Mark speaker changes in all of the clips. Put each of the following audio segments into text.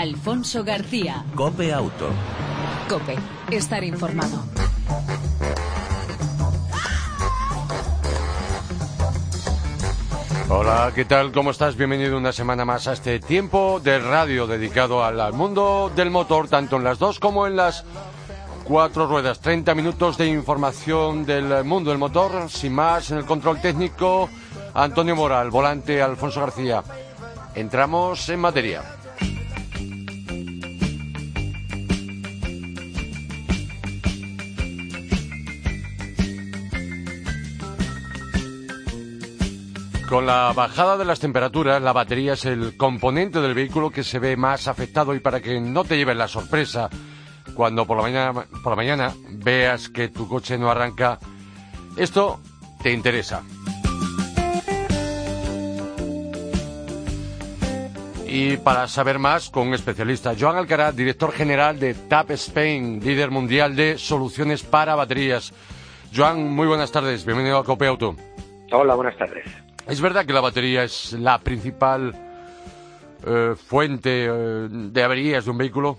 Speaker 1: Alfonso García.
Speaker 2: Cope Auto.
Speaker 1: Cope, estar informado.
Speaker 3: Hola, ¿qué tal? ¿Cómo estás? Bienvenido una semana más a este tiempo de radio dedicado al mundo del motor, tanto en las dos como en las cuatro ruedas. 30 minutos de información del mundo del motor. Sin más, en el control técnico, Antonio Moral, volante Alfonso García. Entramos en materia. Con la bajada de las temperaturas, la batería es el componente del vehículo que se ve más afectado y para que no te lleves la sorpresa cuando por la mañana, por la mañana veas que tu coche no arranca, esto te interesa. Y para saber más, con un especialista, Joan Alcaraz, director general de TAP Spain, líder mundial de soluciones para baterías. Joan, muy buenas tardes, bienvenido a Cope Auto.
Speaker 4: Hola, buenas tardes.
Speaker 3: ¿Es verdad que la batería es la principal eh, fuente eh, de averías de un vehículo?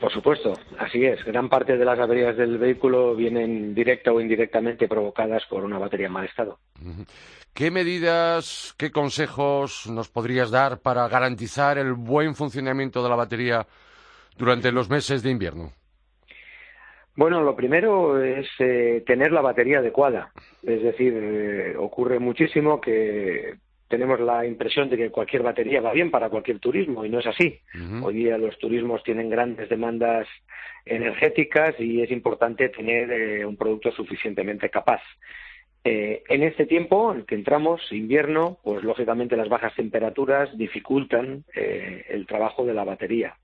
Speaker 4: Por supuesto, así es. Gran parte de las averías del vehículo vienen directa o indirectamente provocadas por una batería en mal estado.
Speaker 3: ¿Qué medidas, qué consejos nos podrías dar para garantizar el buen funcionamiento de la batería durante los meses de invierno?
Speaker 4: Bueno, lo primero es eh, tener la batería adecuada. Es decir, eh, ocurre muchísimo que tenemos la impresión de que cualquier batería va bien para cualquier turismo y no es así. Hoy día los turismos tienen grandes demandas energéticas y es importante tener eh, un producto suficientemente capaz. en este tiempo en el que entramos, invierno, pues lógicamente las bajas temperaturas dificultan el trabajo de la batería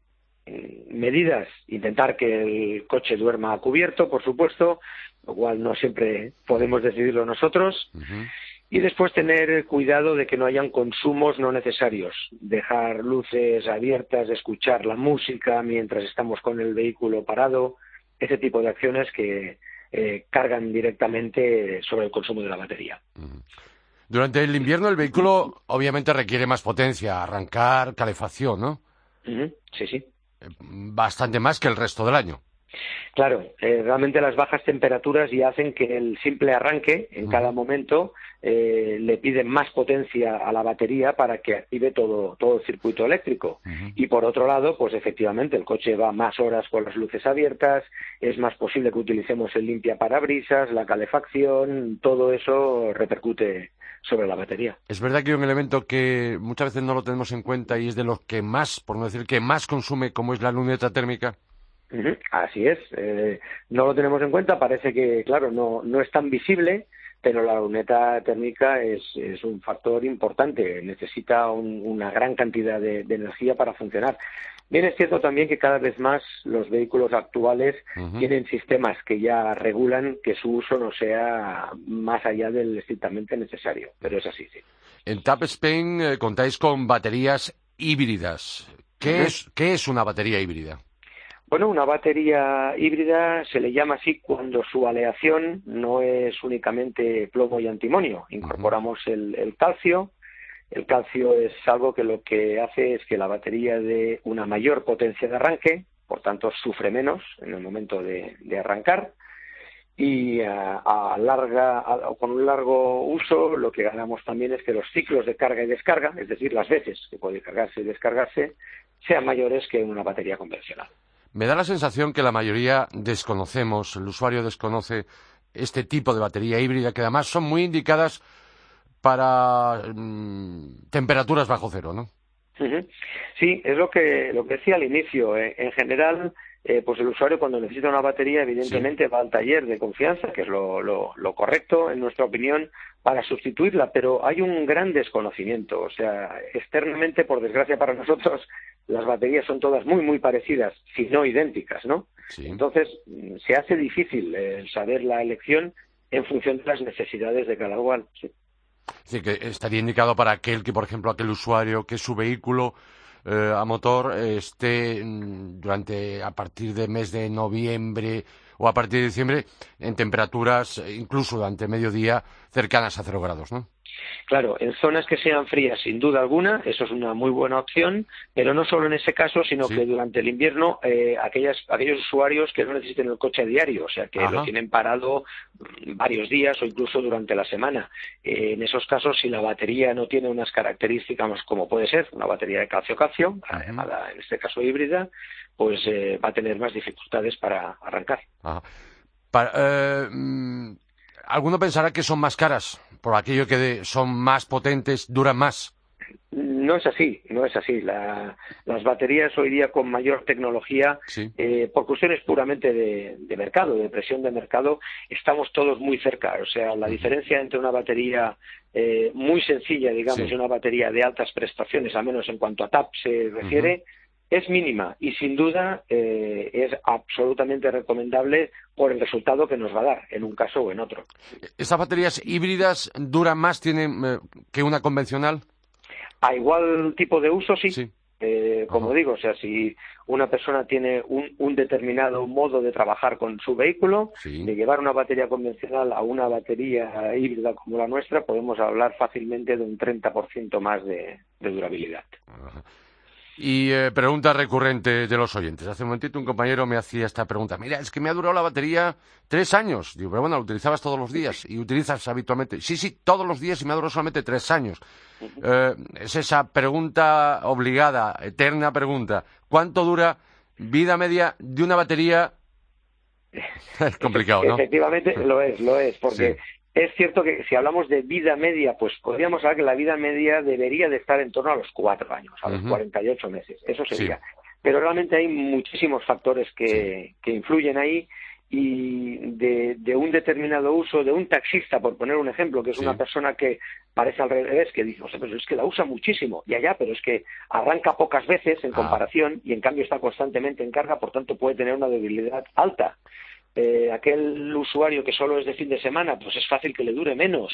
Speaker 4: medidas, intentar que el coche duerma cubierto, por supuesto, lo cual no siempre podemos decidirlo nosotros. Y después tener cuidado de que no hayan consumos no necesarios, dejar luces abiertas, escuchar la música mientras estamos con el vehículo parado, ese tipo de acciones que eh, cargan directamente sobre el consumo de la batería.
Speaker 3: Durante el invierno el vehículo obviamente requiere más potencia, arrancar, calefacción, ¿no?
Speaker 4: Sí, sí
Speaker 3: bastante más que el resto del año.
Speaker 4: Claro, eh, realmente las bajas temperaturas ya hacen que el simple arranque en cada momento eh, le pide más potencia a la batería para que active todo, todo el circuito eléctrico. Y por otro lado, pues efectivamente el coche va más horas con las luces abiertas, es más posible que utilicemos el limpia parabrisas, la calefacción, todo eso repercute sobre la batería.
Speaker 3: Es verdad que hay un elemento que muchas veces no lo tenemos en cuenta y es de los que más, por no decir que más consume, como es la luneta térmica.
Speaker 4: Así es, eh, no lo tenemos en cuenta, parece que, claro, no, no es tan visible, pero la luneta térmica es, es un factor importante, necesita una gran cantidad de, energía para funcionar. Bien es cierto también que cada vez más los vehículos actuales tienen sistemas que ya regulan que su uso no sea más allá del estrictamente necesario, pero es así, sí.
Speaker 3: En TAP Spain eh, contáis con baterías híbridas. ¿Qué, es, ¿Qué es una batería híbrida?
Speaker 4: Bueno, una batería híbrida se le llama así cuando su aleación no es únicamente plomo y antimonio. Incorporamos el, calcio. El calcio es algo que lo que hace es que la batería dé una mayor potencia de arranque, por tanto sufre menos en el momento de, arrancar. Y a, larga, con un largo uso, lo que ganamos también es que los ciclos de carga y descarga, es decir, las veces que puede cargarse y descargarse, sean mayores que en una batería convencional.
Speaker 3: Me da la sensación que la mayoría desconocemos, el usuario desconoce este tipo de batería híbrida, que además son muy indicadas para mm, temperaturas bajo cero, ¿no?
Speaker 4: Sí, es lo que, lo que decía al inicio. Eh, en general, eh, pues el usuario cuando necesita una batería, evidentemente va al taller de confianza, que es lo, lo, lo, correcto, en nuestra opinión, para sustituirla, pero hay un gran desconocimiento. O sea, externamente, por desgracia para nosotros, las baterías son todas muy, muy parecidas, si no idénticas, ¿no? Entonces, mm, se hace difícil eh, saber la elección en función de las necesidades de cada cual. Sí.
Speaker 3: Que estaría indicado para aquel que, por ejemplo, aquel usuario que su vehículo eh, a motor esté mm, durante, a partir del mes de noviembre o a partir de diciembre en temperaturas, eh, incluso durante mediodía, cercanas a cero grados, ¿no?
Speaker 4: Claro, en zonas que sean frías, sin duda alguna, eso es una muy buena opción, pero no solo en ese caso, sino que durante el invierno eh, aquellas, aquellos usuarios que no necesiten el coche a diario, o sea, que lo tienen parado varios días o incluso durante la semana. Eh, en esos casos, si la batería no tiene unas características como puede ser una batería de calcio-calcio, llamada en este caso híbrida, pues eh, va a tener más dificultades para arrancar.
Speaker 3: Mm, alguno pensará que son más caras por aquello que son más potentes, duran más.
Speaker 4: No es así, no es así. las baterías hoy día con mayor tecnología, eh, por cuestiones puramente de, mercado, de presión de mercado, estamos todos muy cerca. O sea, la diferencia entre una batería eh, muy sencilla, digamos, y una batería de altas prestaciones, al menos en cuanto a TAP se refiere, es mínima y sin duda eh, es absolutamente recomendable por el resultado que nos va a dar en un caso o en otro.
Speaker 3: ¿Estas baterías híbridas duran más tienen, eh, que una convencional?
Speaker 4: A igual tipo de uso, sí. Eh, como digo, o sea, si una persona tiene un, determinado modo de trabajar con su vehículo, de llevar una batería convencional a una batería híbrida como la nuestra, podemos hablar fácilmente de un 30% más de, durabilidad.
Speaker 3: Y eh, pregunta recurrente de los oyentes. Hace un momentito un compañero me hacía esta pregunta. Mira, es que me ha durado la batería tres años. Digo, pero bueno, la utilizabas todos los días y utilizas habitualmente. Sí, sí, todos los días y me ha durado solamente tres años. Eh, es esa pregunta obligada, eterna pregunta. ¿Cuánto dura vida media de una batería? Es complicado, ¿no?
Speaker 4: Efectivamente lo es, lo es, porque es cierto que si hablamos de vida media, pues podríamos hablar que la vida media debería de estar en torno a los cuatro años, a los cuarenta y ocho meses. Eso sería. Pero realmente hay muchísimos factores que, que influyen ahí y de, un determinado uso de un taxista, por poner un ejemplo, que es una persona que parece al revés, que dice, o sea, pero es que la usa muchísimo, y allá, pero es que arranca pocas veces en ah. comparación y en cambio está constantemente en carga, por tanto puede tener una debilidad alta. Eh, aquel usuario que solo es de fin de semana, pues es fácil que le dure menos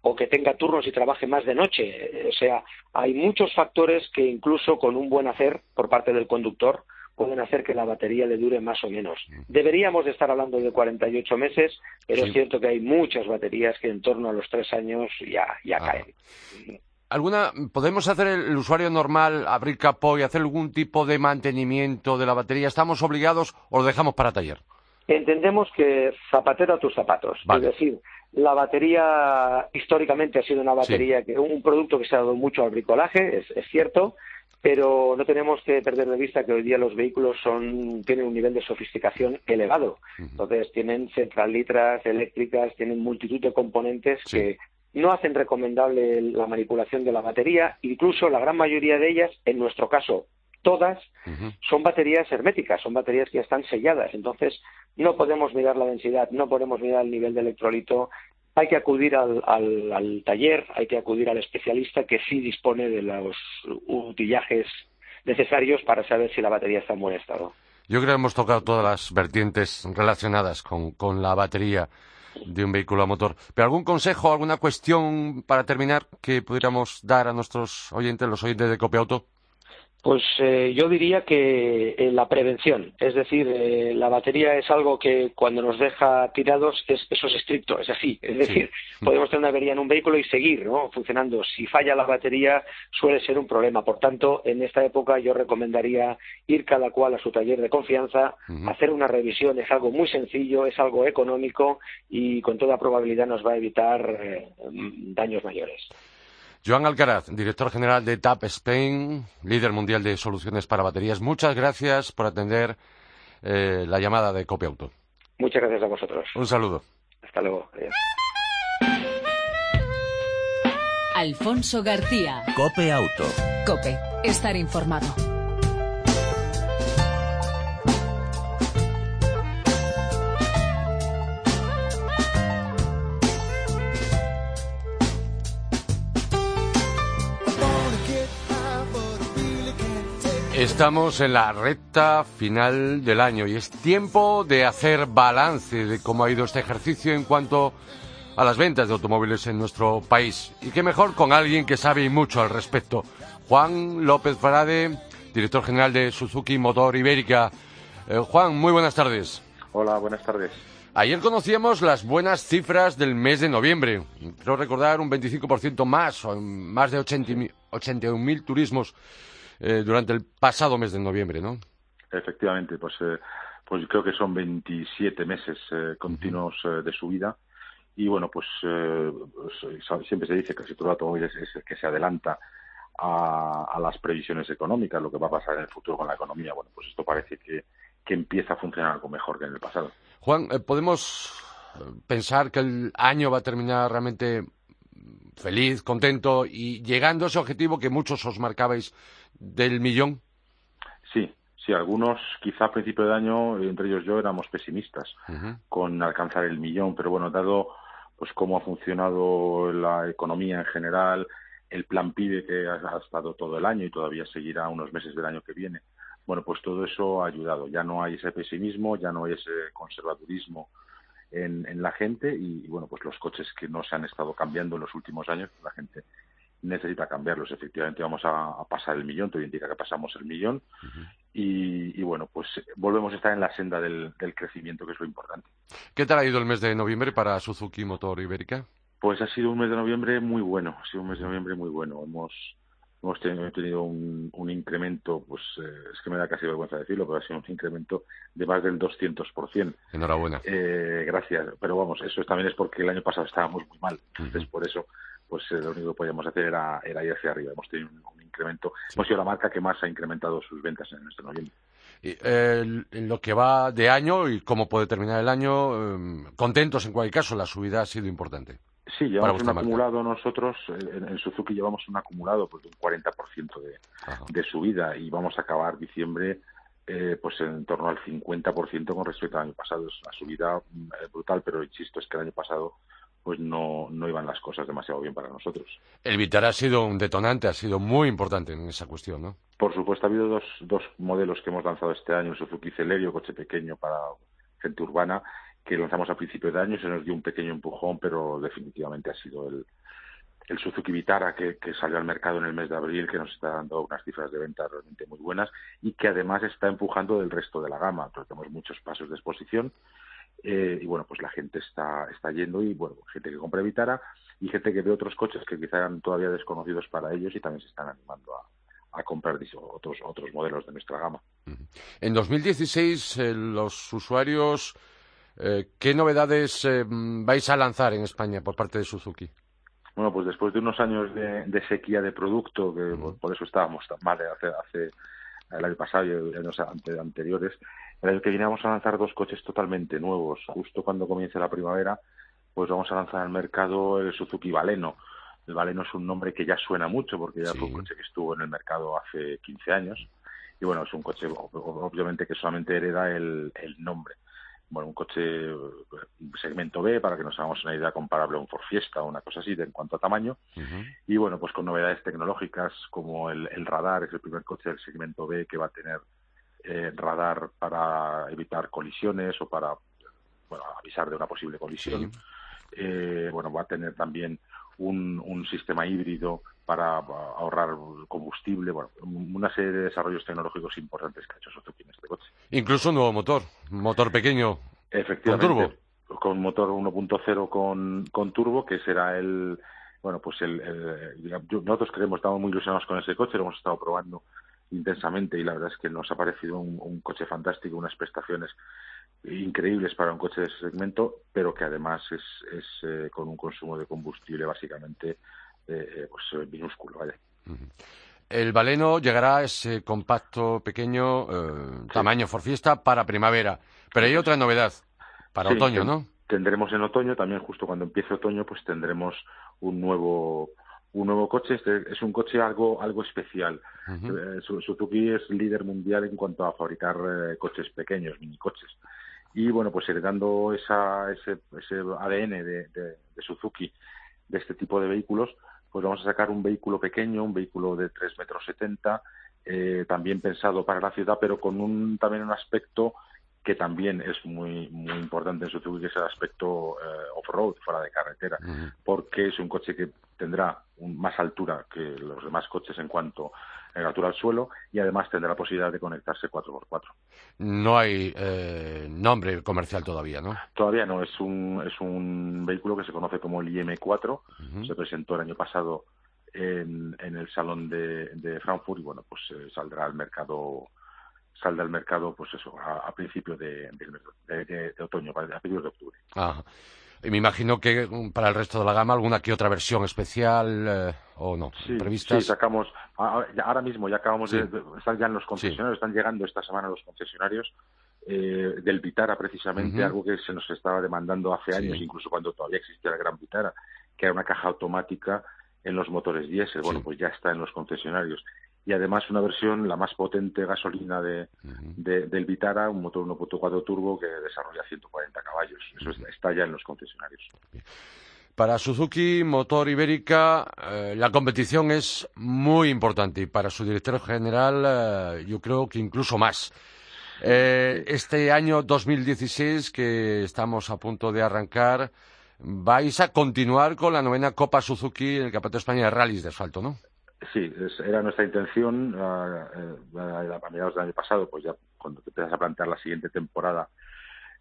Speaker 4: o que tenga turnos y trabaje más de noche. O sea, hay muchos factores que incluso con un buen hacer por parte del conductor pueden hacer que la batería le dure más o menos. Deberíamos de estar hablando de 48 meses, pero es cierto que hay muchas baterías que en torno a los tres años ya, ya ah. caen.
Speaker 3: ¿Alguna, ¿Podemos hacer el, usuario normal, abrir capó y hacer algún tipo de mantenimiento de la batería? ¿Estamos obligados o lo dejamos para taller?
Speaker 4: Entendemos que zapatero a tus zapatos. Es decir, la batería históricamente ha sido una batería, que un producto que se ha dado mucho al bricolaje, es, cierto, pero no tenemos que perder de vista que hoy día los vehículos son, tienen un nivel de sofisticación elevado. Entonces tienen centralitras eléctricas, tienen multitud de componentes que no hacen recomendable la manipulación de la batería, incluso la gran mayoría de ellas, en nuestro caso, todas son baterías herméticas, son baterías que ya están selladas. Entonces, no podemos mirar la densidad, no podemos mirar el nivel de electrolito. Hay que acudir al, taller, hay que acudir al especialista que sí dispone de los utillajes necesarios para saber si la batería está en buen estado.
Speaker 3: Yo creo que hemos tocado todas las vertientes relacionadas con, con la batería de un vehículo a motor. ¿Pero algún consejo, alguna cuestión para terminar que pudiéramos dar a nuestros oyentes, los oyentes de Copiauto?
Speaker 4: Pues eh, yo diría que eh, la prevención, es decir, eh, la batería es algo que cuando nos deja tirados, eso es estricto, es así. Es decir, podemos tener una avería en un vehículo y seguir ¿no? funcionando. Si falla la batería, suele ser un problema. Por tanto, en esta época yo recomendaría ir cada cual a su taller de confianza, hacer una revisión. Es algo muy sencillo, es algo económico y con toda probabilidad nos va a evitar daños mayores.
Speaker 3: Joan Alcaraz, director general de TAP Spain, líder mundial de soluciones para baterías. Muchas gracias por atender eh, la llamada de Cope Auto.
Speaker 4: Muchas gracias a vosotros.
Speaker 3: Un saludo.
Speaker 4: Hasta luego.
Speaker 1: Alfonso García.
Speaker 2: Cope Auto.
Speaker 1: Cope. Estar informado.
Speaker 3: Estamos en la recta final del año y es tiempo de hacer balance de cómo ha ido este ejercicio en cuanto a las ventas de automóviles en nuestro país. Y qué mejor con alguien que sabe mucho al respecto. Juan López Farade, director general de Suzuki Motor Ibérica. Eh, Juan, muy buenas tardes.
Speaker 5: Hola, buenas tardes.
Speaker 3: Ayer conocíamos las buenas cifras del mes de noviembre. Creo recordar un 25% más, más de 81.000 turismos eh, durante el pasado mes de noviembre, ¿no?
Speaker 2: Efectivamente, pues, eh, pues creo que son 27 meses eh, continuos de subida. Y bueno, pues, pues siempre se dice que el sector automóvil es, el que se adelanta a, las previsiones económicas, lo que va a pasar en el futuro con la economía. Bueno, pues esto parece que, que empieza a funcionar algo mejor que en el pasado.
Speaker 3: Juan, eh, ¿podemos eh, pensar que el año va a terminar realmente feliz, contento y llegando a ese objetivo que muchos os marcabais del millón?
Speaker 2: Sí, sí, algunos quizá a principio de año, entre ellos yo, éramos pesimistas con alcanzar el millón, pero bueno, dado pues cómo ha funcionado la economía en general, el plan PIDE que ha, estado todo el año y todavía seguirá unos meses del año que viene, bueno, pues todo eso ha ayudado. Ya no hay ese pesimismo, ya no hay ese conservadurismo en, la gente y, bueno, pues los coches que no se han estado cambiando en los últimos años, la gente necesita cambiarlos. Efectivamente, vamos a, pasar el millón, todo indica que pasamos el millón y, bueno, pues volvemos a estar en la senda del, del crecimiento, que es lo importante.
Speaker 3: ¿Qué tal ha ido el mes de noviembre para Suzuki Motor Ibérica?
Speaker 2: Pues ha sido un mes de noviembre muy bueno, ha sido un mes de noviembre muy bueno. Hemos hemos tenido, un, incremento, pues eh, es que me da casi vergüenza decirlo, pero ha sido un incremento de más del 200%.
Speaker 3: Enhorabuena.
Speaker 2: Eh, gracias, pero vamos, eso también es porque el año pasado estábamos muy mal, entonces por eso pues eh, lo único que podíamos hacer era, ir hacia arriba. Hemos tenido un, incremento, hemos sido la marca que más ha incrementado sus ventas en este noviembre.
Speaker 3: Y, en lo que va de año y cómo puede terminar el año, contentos en cualquier caso, la subida ha sido importante.
Speaker 2: Sí, llevamos un acumulado nosotros, en, Suzuki llevamos un acumulado pues, de un 40% de, de subida y vamos a acabar diciembre eh, pues en torno al 50% con respecto al año pasado. Es una subida mm, eh, brutal, pero insisto, es que el año pasado pues no, no iban las cosas demasiado bien para nosotros.
Speaker 3: El Vitara ha sido un detonante, ha sido muy importante en esa cuestión, ¿no?
Speaker 2: Por supuesto, ha habido dos, dos modelos que hemos lanzado este año, el Suzuki Celerio, coche pequeño para gente urbana, que lanzamos a principios de año, se nos dio un pequeño empujón, pero definitivamente ha sido el, el Suzuki Vitara que, salió al mercado en el mes de abril, que nos está dando unas cifras de venta realmente muy buenas y que además está empujando del resto de la gama. tenemos muchos pasos de exposición eh, y bueno, pues la gente está, está yendo y bueno, gente que compra Vitara y gente que ve otros coches que quizá eran todavía desconocidos para ellos y también se están animando a, a comprar otros, otros modelos de nuestra gama.
Speaker 3: En 2016 eh, los usuarios eh, ¿Qué novedades eh, vais a lanzar en España por parte de Suzuki?
Speaker 2: Bueno, pues después de unos años de, sequía de producto, que por eso estábamos tan mal hace, hace el año pasado y años anteriores, en el que viene vamos a lanzar dos coches totalmente nuevos. Justo cuando comience la primavera, pues vamos a lanzar al mercado el Suzuki Baleno. El Baleno es un nombre que ya suena mucho porque ya fue un coche que estuvo en el mercado hace 15 años. Y bueno, es un coche obviamente que solamente hereda el nombre bueno, un coche segmento B, para que nos hagamos una idea comparable a un Ford Fiesta o una cosa así de, en cuanto a tamaño. Y bueno, pues con novedades tecnológicas como el, radar, es el primer coche del segmento B que va a tener eh, radar para evitar colisiones o para bueno, avisar de una posible colisión. Eh, bueno, va a tener también un, un sistema híbrido para ahorrar combustible, bueno, una serie de desarrollos tecnológicos importantes que ha hecho Suzuki en este coche.
Speaker 3: Incluso un nuevo motor, motor pequeño con turbo.
Speaker 2: Con motor 1.0 con, con turbo, que será el, bueno, pues el, nosotros creemos, estamos muy ilusionados con ese coche, lo hemos estado probando intensamente y la verdad es que nos ha parecido un, coche fantástico, unas prestaciones increíbles para un coche de ese segmento, pero que además es, es eh, con un consumo de combustible básicamente eh, eh, pues eh, minúsculo, ¿vale?
Speaker 3: El baleno llegará a ese compacto pequeño tamaño for fiesta para primavera, pero hay otra novedad para otoño, ¿no?
Speaker 2: Tendremos en otoño también justo cuando empiece otoño pues tendremos un nuevo un nuevo coche. Este es un coche algo algo especial. Suzuki es líder mundial en cuanto a fabricar coches pequeños mini coches y bueno pues heredando esa, ese, ese ADN de, de, Suzuki de este tipo de vehículos pues vamos a sacar un vehículo pequeño, un vehículo de 3 metros 70, eh, también pensado para la ciudad, pero con un también un aspecto que también es muy muy importante en Suzuki, que es el aspecto eh, off-road, fuera de carretera, porque es un coche que tendrá más altura que los demás coches en cuanto en altura al suelo y además tendrá la posibilidad de conectarse 4x4.
Speaker 3: No hay eh, nombre comercial todavía, ¿no?
Speaker 2: Todavía no, es un, es un vehículo que se conoce como el IM4, se presentó el año pasado en, en el salón de, de, Frankfurt y bueno, pues eh, saldrá al mercado saldrá al mercado pues eso a, a principios de, de, de, otoño, a principios de octubre.
Speaker 3: Ajá. Y me imagino que mm, para el resto de la gama alguna que otra versión especial eh, o no
Speaker 2: sí,
Speaker 3: previstas.
Speaker 2: Sí, sacamos ahora mismo ya acabamos sí. de están ya en los concesionarios, sí. están llegando esta semana los concesionarios eh, del Vitara precisamente, uh -huh. algo que se nos estaba demandando hace años, incluso cuando todavía existía la Gran Vitara, que era una caja automática en los motores diésel. Bueno, pues ya está en los concesionarios y además una versión la más potente gasolina de, uh -huh. de del Vitara, un motor 1.4 turbo que desarrolla 140 caballos. Eso uh -huh. está ya en los concesionarios.
Speaker 3: Para Suzuki Motor Ibérica eh, la competición es muy importante y para su director general eh, yo creo que incluso más. Eh, este año 2016 que estamos a punto de arrancar vais a continuar con la novena Copa Suzuki en el Campeonato de España de Rallys de Asfalto, ¿no?
Speaker 2: Sí, es, era nuestra intención uh, uh, a mediados del año pasado, pues ya cuando te empiezas a plantear la siguiente temporada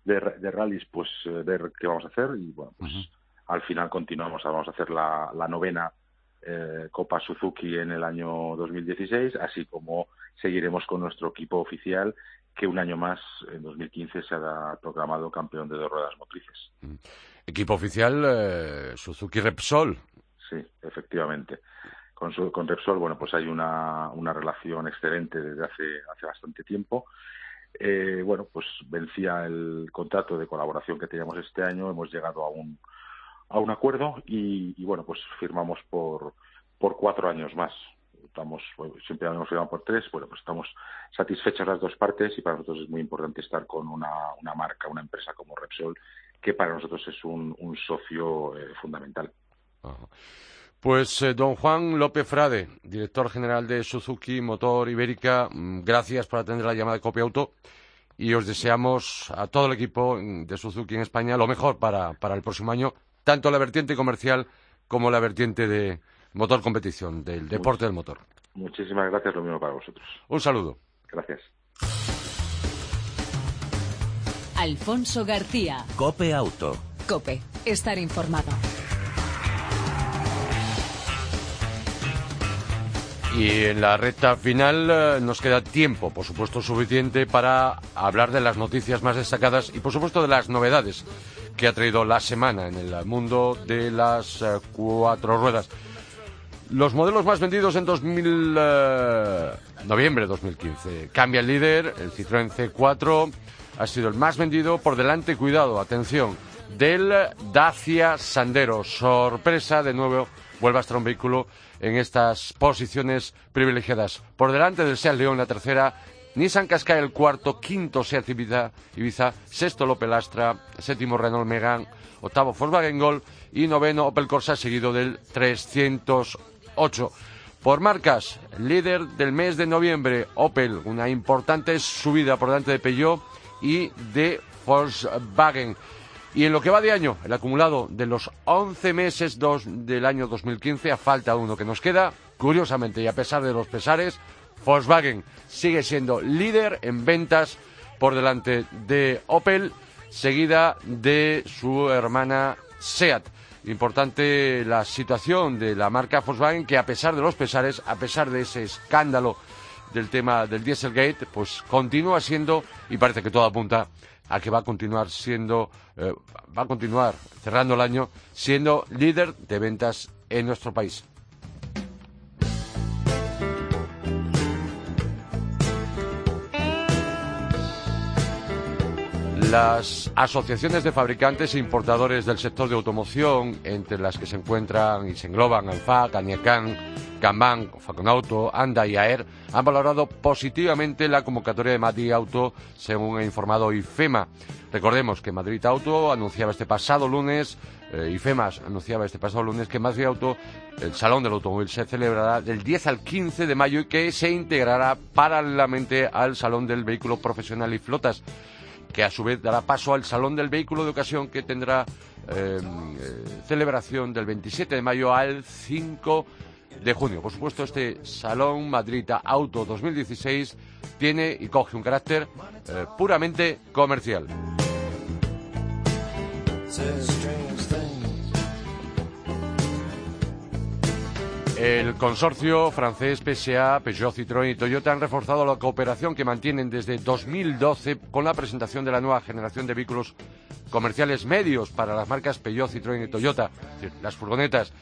Speaker 2: de, de rallies, pues uh, ver qué vamos a hacer y bueno, pues -huh. al final continuamos, vamos a hacer la, la novena eh, Copa Suzuki en el año 2016, así como seguiremos con nuestro equipo oficial que un año más, en 2015, se ha proclamado campeón de dos ruedas motrices.
Speaker 3: Equipo oficial eh, Suzuki Repsol.
Speaker 2: Sí, efectivamente con, Repsol, bueno, pues hay una, una relación excelente desde hace, hace bastante tiempo. Eh, bueno, pues vencía el contrato de colaboración que teníamos este año, hemos llegado a un, a un acuerdo y, bueno, pues firmamos por, por cuatro años más. Estamos, siempre habíamos firmado por tres, bueno, pues estamos satisfechas las dos partes y para nosotros es muy importante estar con una, una marca, una empresa como Repsol, que para nosotros es un, un socio eh, fundamental.
Speaker 3: Pues eh, don Juan López Frade, director general de Suzuki Motor Ibérica, mm, gracias por atender la llamada de Copia Auto y os deseamos a todo el equipo de Suzuki en España lo mejor para, para el próximo año, tanto la vertiente comercial como la vertiente de motor competición, del deporte del motor.
Speaker 2: Muchísimas gracias, lo mismo para vosotros.
Speaker 3: Un saludo.
Speaker 2: Gracias.
Speaker 1: Alfonso García.
Speaker 5: Cope Auto.
Speaker 1: Cope, estar informado.
Speaker 3: Y en la recta final eh, nos queda tiempo, por supuesto, suficiente para hablar de las noticias más destacadas y, por supuesto, de las novedades que ha traído la semana en el mundo de las eh, cuatro ruedas. Los modelos más vendidos en 2000, eh, noviembre de 2015. Cambia el líder, el Citroën C4 ha sido el más vendido por delante, cuidado, atención, del Dacia Sandero. Sorpresa, de nuevo, vuelve a estar un vehículo en estas posiciones privilegiadas. Por delante del Seat León la tercera, Nissan Qashqai el cuarto, quinto Seat Ibiza, Ibiza sexto Opel Astra, séptimo Renault Megane, octavo Volkswagen Gol y noveno Opel Corsa seguido del 308. Por marcas, líder del mes de noviembre, Opel, una importante subida por delante de Peugeot y de Volkswagen. Y en lo que va de año, el acumulado de los 11 meses dos, del año 2015, a falta uno que nos queda, curiosamente y a pesar de los pesares, Volkswagen sigue siendo líder en ventas por delante de Opel, seguida de su hermana SEAT. Importante la situación de la marca Volkswagen que a pesar de los pesares, a pesar de ese escándalo del tema del Dieselgate, pues continúa siendo, y parece que todo apunta a que va a continuar siendo, eh, va a continuar cerrando el año siendo líder de ventas en nuestro país. Las asociaciones de fabricantes e importadores del sector de automoción, entre las que se encuentran y se engloban Alfac, Aniacan, Kanban, Faconauto, Anda y AER, han valorado positivamente la convocatoria de Madrid Auto, según ha informado IFEMA. Recordemos que Madrid Auto anunciaba este pasado lunes, eh, IFEMA anunciaba este pasado lunes que Madrid Auto, el Salón del Automóvil, se celebrará del 10 al 15 de mayo y que se integrará paralelamente al Salón del Vehículo Profesional y Flotas que a su vez dará paso al Salón del Vehículo de Ocasión que tendrá eh, eh, celebración del 27 de mayo al 5 de junio. Por supuesto, este Salón Madrid Auto 2016 tiene y coge un carácter eh, puramente comercial. El consorcio francés PSA, Peugeot, Citroën y Toyota han reforzado la cooperación que mantienen desde 2012 con la presentación de la nueva generación de vehículos comerciales medios para las marcas Peugeot, Citroën y Toyota, las furgonetas.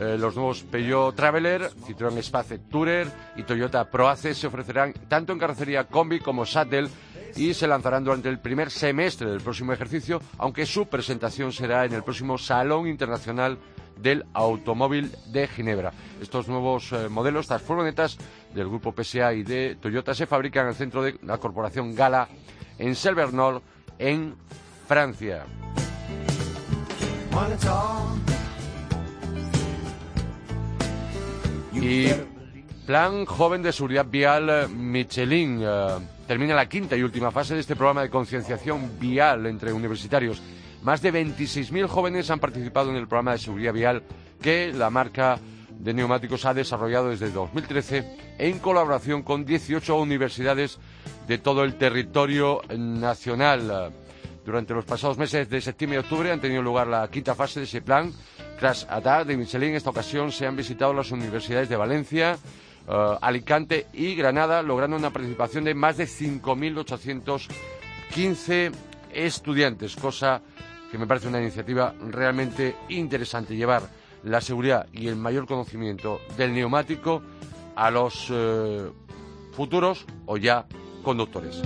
Speaker 3: Eh, los nuevos Peugeot Traveler, Citroën Space Tourer y Toyota Proace se ofrecerán tanto en carrocería combi como shuttle y se lanzarán durante el primer semestre del próximo ejercicio, aunque su presentación será en el próximo Salón Internacional del Automóvil de Ginebra. Estos nuevos eh, modelos, estas furgonetas del grupo PSA y de Toyota se fabrican en el centro de la corporación Gala en Selvernol, en Francia. Y Plan Joven de Seguridad Vial eh, Michelin eh, termina la quinta y última fase de este programa de concienciación vial entre universitarios. Más de 26.000 jóvenes han participado en el programa de seguridad vial que la marca de neumáticos ha desarrollado desde 2013 en colaboración con 18 universidades de todo el territorio nacional. Durante los pasados meses de septiembre y octubre han tenido lugar la quinta fase de ese plan. Tras ADA de Michelin, en esta ocasión se han visitado las universidades de Valencia, eh, Alicante y Granada, logrando una participación de más de 5.815 estudiantes, cosa que me parece una iniciativa realmente interesante, llevar la seguridad y el mayor conocimiento del neumático a los eh, futuros o ya conductores.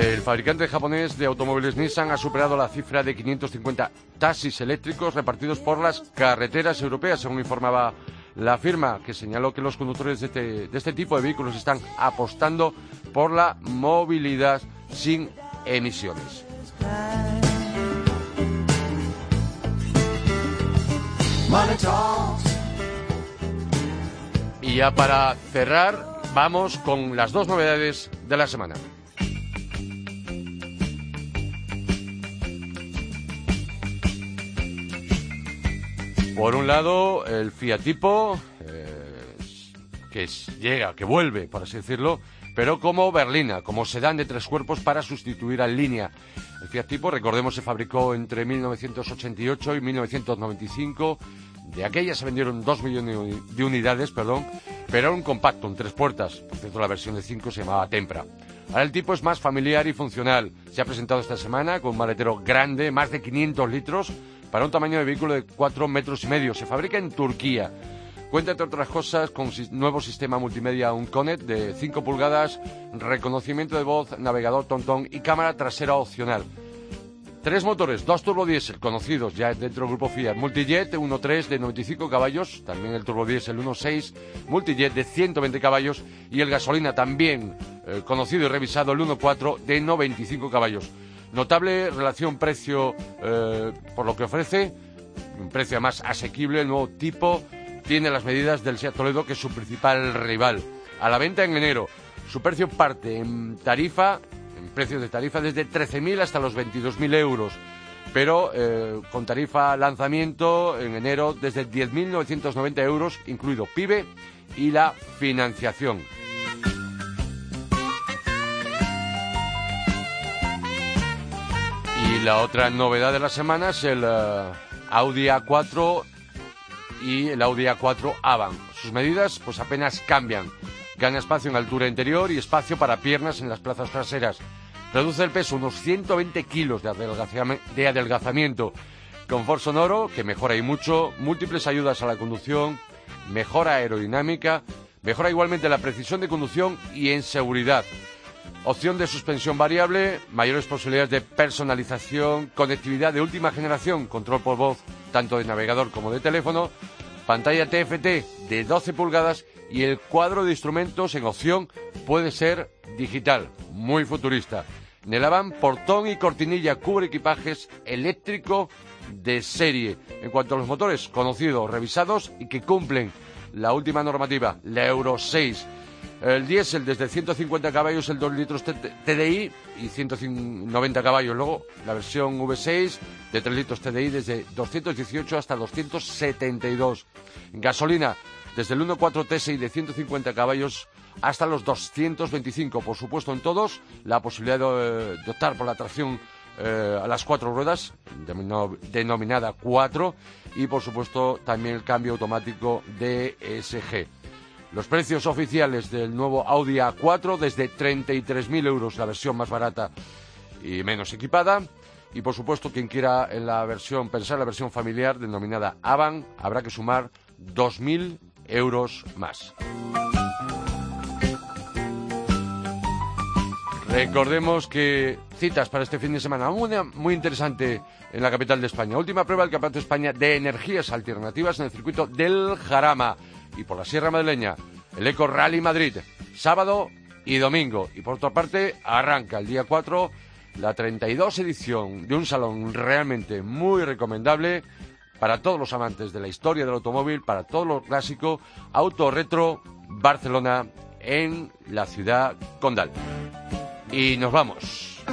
Speaker 3: El fabricante japonés de automóviles Nissan ha superado la cifra de 550 taxis eléctricos repartidos por las carreteras europeas, según informaba la firma, que señaló que los conductores de este, de este tipo de vehículos están apostando por la movilidad sin emisiones. Y ya para cerrar, vamos con las dos novedades de la semana. Por un lado, el Fiat Tipo, eh, que llega, que vuelve, por así decirlo, pero como berlina, como sedán de tres cuerpos para sustituir al línea. El Fiat Tipo, recordemos, se fabricó entre 1988 y 1995. De aquella se vendieron dos millones de unidades, perdón, pero era un compacto, un tres puertas. Por cierto, la versión de cinco se llamaba Tempra. Ahora el tipo es más familiar y funcional. Se ha presentado esta semana con un maletero grande, más de 500 litros, para un tamaño de vehículo de 4 metros y medio. Se fabrica en Turquía. Cuenta, entre otras cosas, con nuevo sistema multimedia Unconet de 5 pulgadas, reconocimiento de voz, navegador tontón y cámara trasera opcional. Tres motores, dos turbodiesel conocidos ya dentro del grupo Fiat. Multijet 1.3 de 95 caballos, también el turbodiesel 1.6, Multijet de 120 caballos y el gasolina también eh, conocido y revisado el 1.4 de 95 caballos. Notable relación precio eh, por lo que ofrece, un precio más asequible, el nuevo tipo tiene las medidas del Seat Toledo, que es su principal rival. A la venta en enero, su precio parte en tarifa, en precios de tarifa, desde 13.000 hasta los 22.000 euros, pero eh, con tarifa lanzamiento en enero desde 10.990 euros, incluido PIBE y la financiación. Y la otra novedad de la semana es el eh, Audi A4 y el Audi A4 Avant. Sus medidas pues apenas cambian. Gana espacio en altura interior y espacio para piernas en las plazas traseras. Reduce el peso unos 120 kilos de, de adelgazamiento. Confort sonoro, que mejora y mucho, múltiples ayudas a la conducción, mejora aerodinámica, mejora igualmente la precisión de conducción y en seguridad. Opción de suspensión variable, mayores posibilidades de personalización, conectividad de última generación, control por voz tanto de navegador como de teléfono, pantalla TFT de 12 pulgadas y el cuadro de instrumentos en opción puede ser digital, muy futurista. Nelaban portón y cortinilla cubre equipajes eléctrico de serie. En cuanto a los motores, conocidos, revisados y que cumplen la última normativa, la Euro 6 El diésel desde 150 caballos, el 2 litros TDI y 190 caballos. Luego la versión V6 de 3 litros TDI desde 218 hasta 272. Gasolina desde el 1.4 TSI de 150 caballos hasta los 225. Por supuesto, en todos la posibilidad de, optar por la tracción eh, a las cuatro ruedas, denominada 4, y por supuesto también el cambio automático DSG. Los precios oficiales del nuevo Audi A4 desde 33.000 euros, la versión más barata y menos equipada. Y por supuesto, quien quiera en la versión, pensar en la versión familiar denominada Avan, habrá que sumar 2.000 euros más. Recordemos que citas para este fin de semana, una muy interesante en la capital de España. Última prueba del Campeonato de España de Energías Alternativas en el circuito del Jarama y por la Sierra Madrileña, el Eco Rally Madrid, sábado y domingo. Y por otra parte, arranca el día 4 la 32 edición de un salón realmente muy recomendable para todos los amantes de la historia del automóvil, para todo lo clásico, Auto Retro Barcelona en la ciudad condal. Y nos vamos.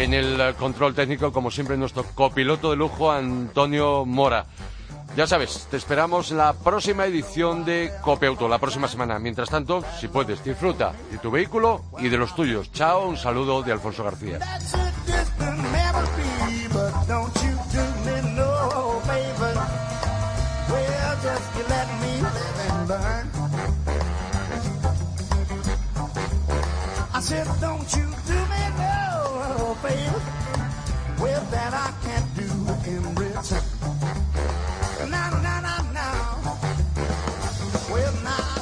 Speaker 3: En el control técnico, como siempre, nuestro copiloto de lujo, Antonio Mora. Ya sabes, te esperamos la próxima edición de Auto, la próxima semana. Mientras tanto, si puedes, disfruta de tu vehículo y de los tuyos. Chao, un saludo de Alfonso García.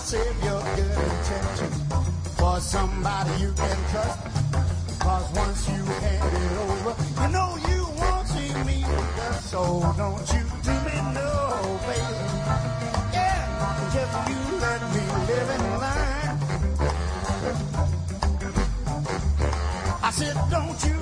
Speaker 3: Save your good intentions for somebody you can trust. Cause once you hand it over, you know you won't see me so don't you do me no favor. Yeah, just you let me live in line. I said, don't you